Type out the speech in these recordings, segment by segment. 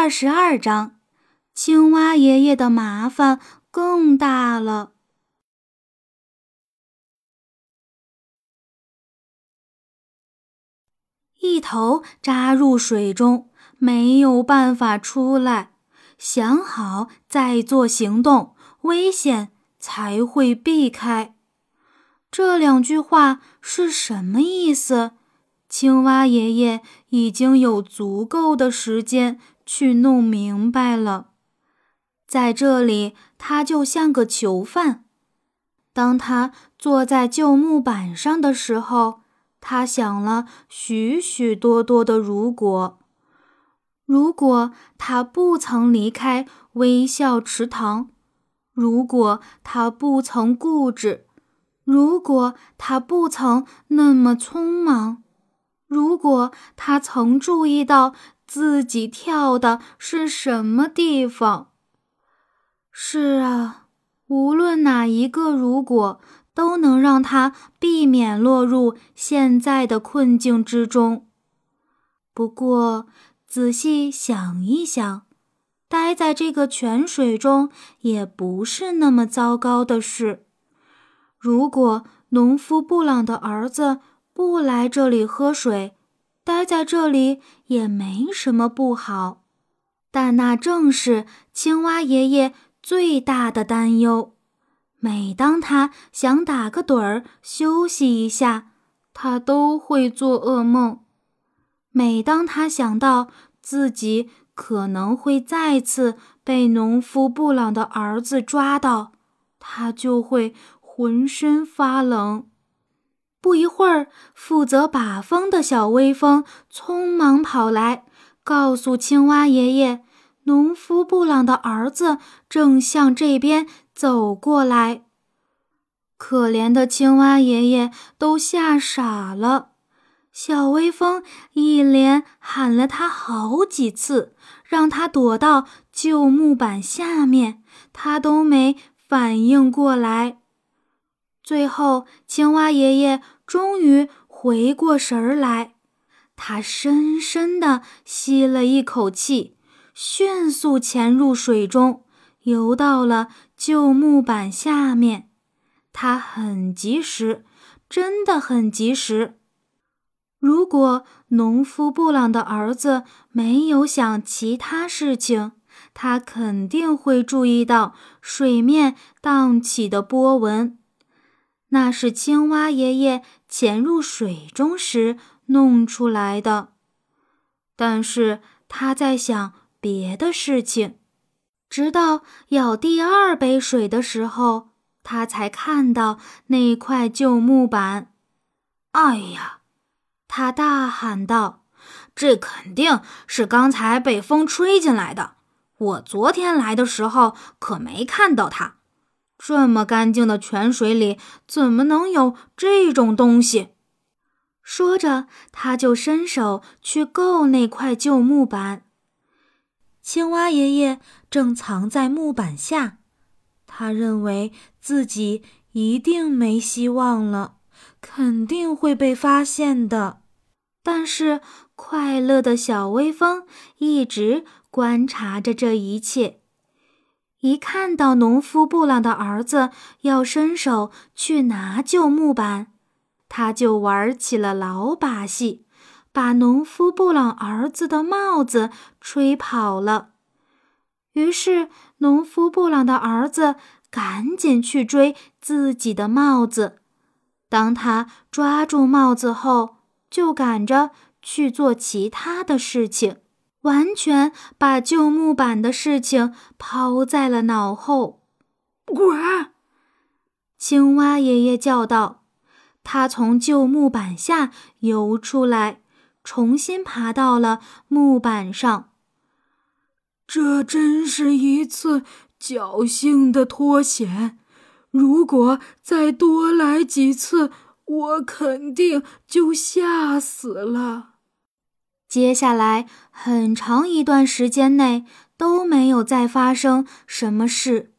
二十二章，青蛙爷爷的麻烦更大了。一头扎入水中，没有办法出来。想好再做行动，危险才会避开。这两句话是什么意思？青蛙爷爷已经有足够的时间去弄明白了。在这里，他就像个囚犯。当他坐在旧木板上的时候，他想了许许多多的“如果”。如果他不曾离开微笑池塘，如果他不曾固执，如果他不曾那么匆忙。如果他曾注意到自己跳的是什么地方，是啊，无论哪一个如果，都能让他避免落入现在的困境之中。不过，仔细想一想，待在这个泉水中也不是那么糟糕的事。如果农夫布朗的儿子。不来这里喝水，待在这里也没什么不好，但那正是青蛙爷爷最大的担忧。每当他想打个盹儿休息一下，他都会做噩梦；每当他想到自己可能会再次被农夫布朗的儿子抓到，他就会浑身发冷。不一会儿，负责把风的小微风匆忙跑来，告诉青蛙爷爷，农夫布朗的儿子正向这边走过来。可怜的青蛙爷爷都吓傻了。小微风一连喊了他好几次，让他躲到旧木板下面，他都没反应过来。最后，青蛙爷爷终于回过神儿来，他深深地吸了一口气，迅速潜入水中，游到了旧木板下面。他很及时，真的很及时。如果农夫布朗的儿子没有想其他事情，他肯定会注意到水面荡起的波纹。那是青蛙爷爷潜入水中时弄出来的，但是他在想别的事情。直到舀第二杯水的时候，他才看到那块旧木板。哎呀！他大喊道：“这肯定是刚才被风吹进来的。我昨天来的时候可没看到它。”这么干净的泉水里，怎么能有这种东西？说着，他就伸手去够那块旧木板。青蛙爷爷正藏在木板下，他认为自己一定没希望了，肯定会被发现的。但是，快乐的小微风一直观察着这一切。一看到农夫布朗的儿子要伸手去拿旧木板，他就玩起了老把戏，把农夫布朗儿子的帽子吹跑了。于是，农夫布朗的儿子赶紧去追自己的帽子。当他抓住帽子后，就赶着去做其他的事情。完全把旧木板的事情抛在了脑后。滚！青蛙爷爷叫道。他从旧木板下游出来，重新爬到了木板上。这真是一次侥幸的脱险。如果再多来几次，我肯定就吓死了。接下来很长一段时间内都没有再发生什么事。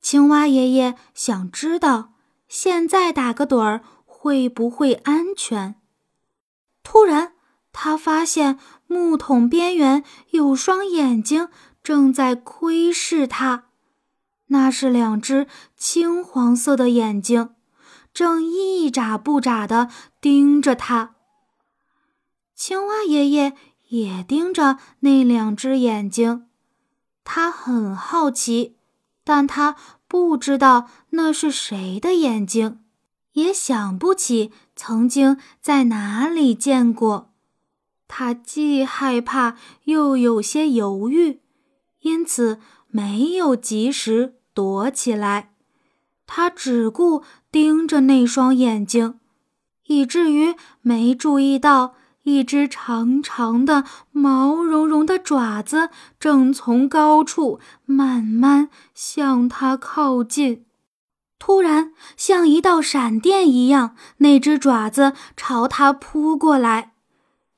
青蛙爷爷想知道，现在打个盹儿会不会安全？突然，他发现木桶边缘有双眼睛正在窥视它，那是两只青黄色的眼睛，正一眨不眨地盯着它。青蛙爷爷也盯着那两只眼睛，他很好奇，但他不知道那是谁的眼睛，也想不起曾经在哪里见过。他既害怕又有些犹豫，因此没有及时躲起来。他只顾盯着那双眼睛，以至于没注意到一只长长的、毛茸茸的爪子正从高处慢慢向他靠近。突然，像一道闪电一样，那只爪子朝他扑过来。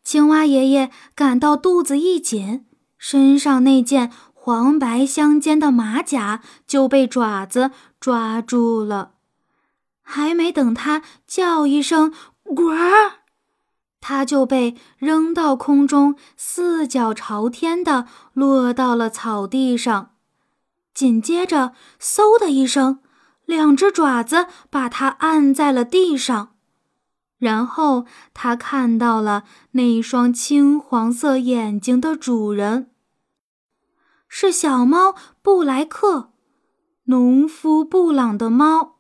青蛙爷爷感到肚子一紧，身上那件黄白相间的马甲就被爪子抓住了。还没等他叫一声“呱”，他就被扔到空中，四脚朝天的落到了草地上。紧接着，嗖的一声，两只爪子把他按在了地上。然后他看到了那双青黄色眼睛的主人，是小猫布莱克，农夫布朗的猫。